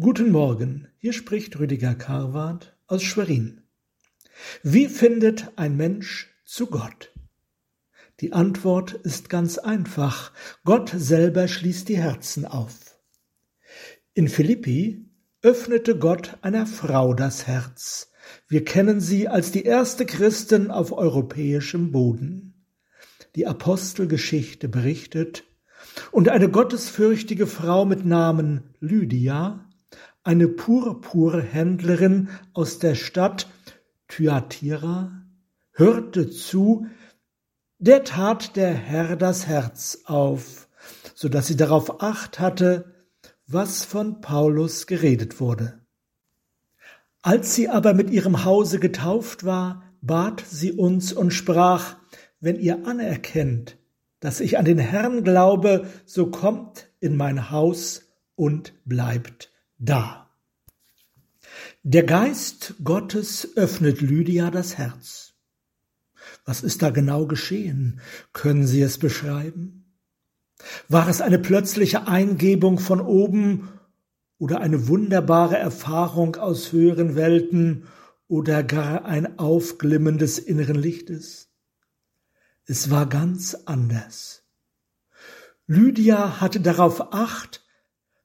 Guten Morgen, hier spricht Rüdiger Karwart aus Schwerin. Wie findet ein Mensch zu Gott? Die Antwort ist ganz einfach. Gott selber schließt die Herzen auf. In Philippi öffnete Gott einer Frau das Herz. Wir kennen sie als die erste Christin auf europäischem Boden. Die Apostelgeschichte berichtet, und eine gottesfürchtige Frau mit Namen Lydia eine Purpurhändlerin aus der Stadt Thyatira, hörte zu, der tat der Herr das Herz auf, so dass sie darauf acht hatte, was von Paulus geredet wurde. Als sie aber mit ihrem Hause getauft war, bat sie uns und sprach, wenn ihr anerkennt, dass ich an den Herrn glaube, so kommt in mein Haus und bleibt da. Der Geist Gottes öffnet Lydia das Herz. Was ist da genau geschehen? Können Sie es beschreiben? War es eine plötzliche Eingebung von oben oder eine wunderbare Erfahrung aus höheren Welten oder gar ein Aufglimmen des inneren Lichtes? Es war ganz anders. Lydia hatte darauf acht,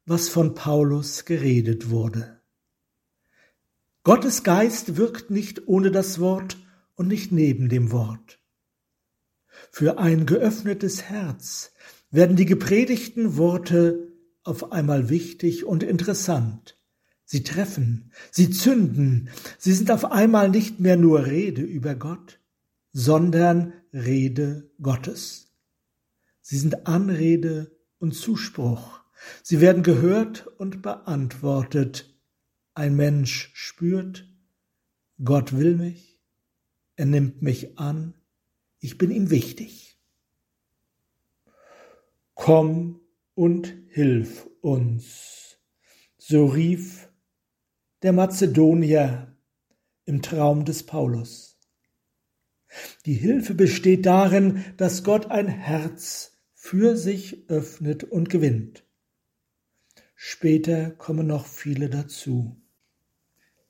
was von Paulus geredet wurde. Gottes Geist wirkt nicht ohne das Wort und nicht neben dem Wort. Für ein geöffnetes Herz werden die gepredigten Worte auf einmal wichtig und interessant. Sie treffen, sie zünden, sie sind auf einmal nicht mehr nur Rede über Gott, sondern Rede Gottes. Sie sind Anrede und Zuspruch. Sie werden gehört und beantwortet. Ein Mensch spürt, Gott will mich, er nimmt mich an, ich bin ihm wichtig. Komm und hilf uns, so rief der Mazedonier im Traum des Paulus. Die Hilfe besteht darin, dass Gott ein Herz für sich öffnet und gewinnt. Später kommen noch viele dazu.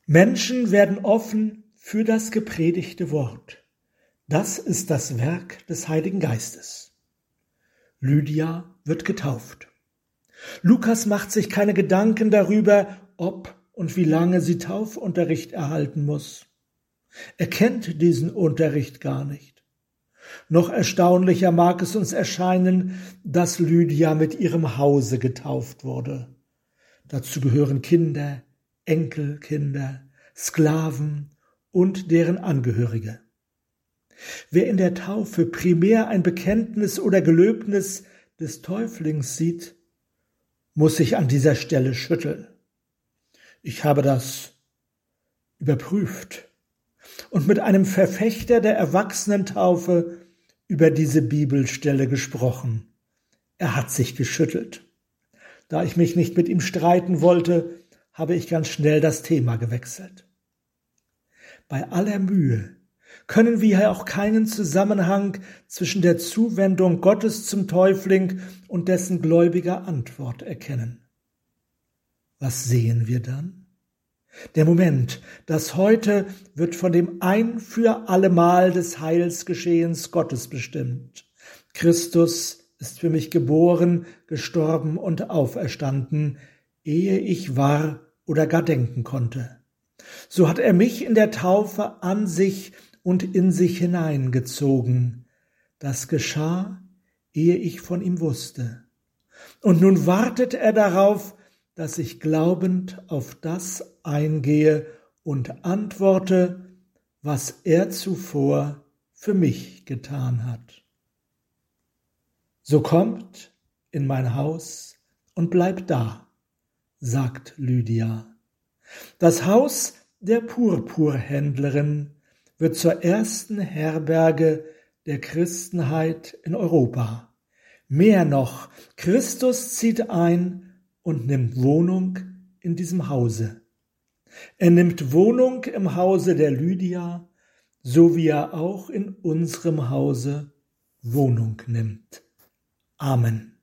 Menschen werden offen für das gepredigte Wort. Das ist das Werk des Heiligen Geistes. Lydia wird getauft. Lukas macht sich keine Gedanken darüber, ob und wie lange sie Taufunterricht erhalten muss. Er kennt diesen Unterricht gar nicht. Noch erstaunlicher mag es uns erscheinen, dass Lydia mit ihrem Hause getauft wurde. Dazu gehören Kinder, Enkelkinder, Sklaven und deren Angehörige. Wer in der Taufe primär ein Bekenntnis oder Gelöbnis des Täuflings sieht, muss sich an dieser Stelle schütteln. Ich habe das überprüft und mit einem Verfechter der Erwachsenentaufe über diese Bibelstelle gesprochen. Er hat sich geschüttelt. Da ich mich nicht mit ihm streiten wollte, habe ich ganz schnell das Thema gewechselt. Bei aller Mühe können wir ja auch keinen Zusammenhang zwischen der Zuwendung Gottes zum Täufling und dessen gläubiger Antwort erkennen. Was sehen wir dann? Der Moment, das heute wird von dem ein für allemal des Heilsgeschehens Gottes bestimmt. Christus ist für mich geboren, gestorben und auferstanden, ehe ich war oder gar denken konnte. So hat er mich in der Taufe an sich und in sich hineingezogen. Das geschah, ehe ich von ihm wusste. Und nun wartet er darauf, dass ich glaubend auf das eingehe und antworte, was er zuvor für mich getan hat. So kommt in mein Haus und bleibt da, sagt Lydia. Das Haus der Purpurhändlerin wird zur ersten Herberge der Christenheit in Europa. Mehr noch, Christus zieht ein und nimmt Wohnung in diesem Hause. Er nimmt Wohnung im Hause der Lydia, so wie er auch in unserem Hause Wohnung nimmt. Amen.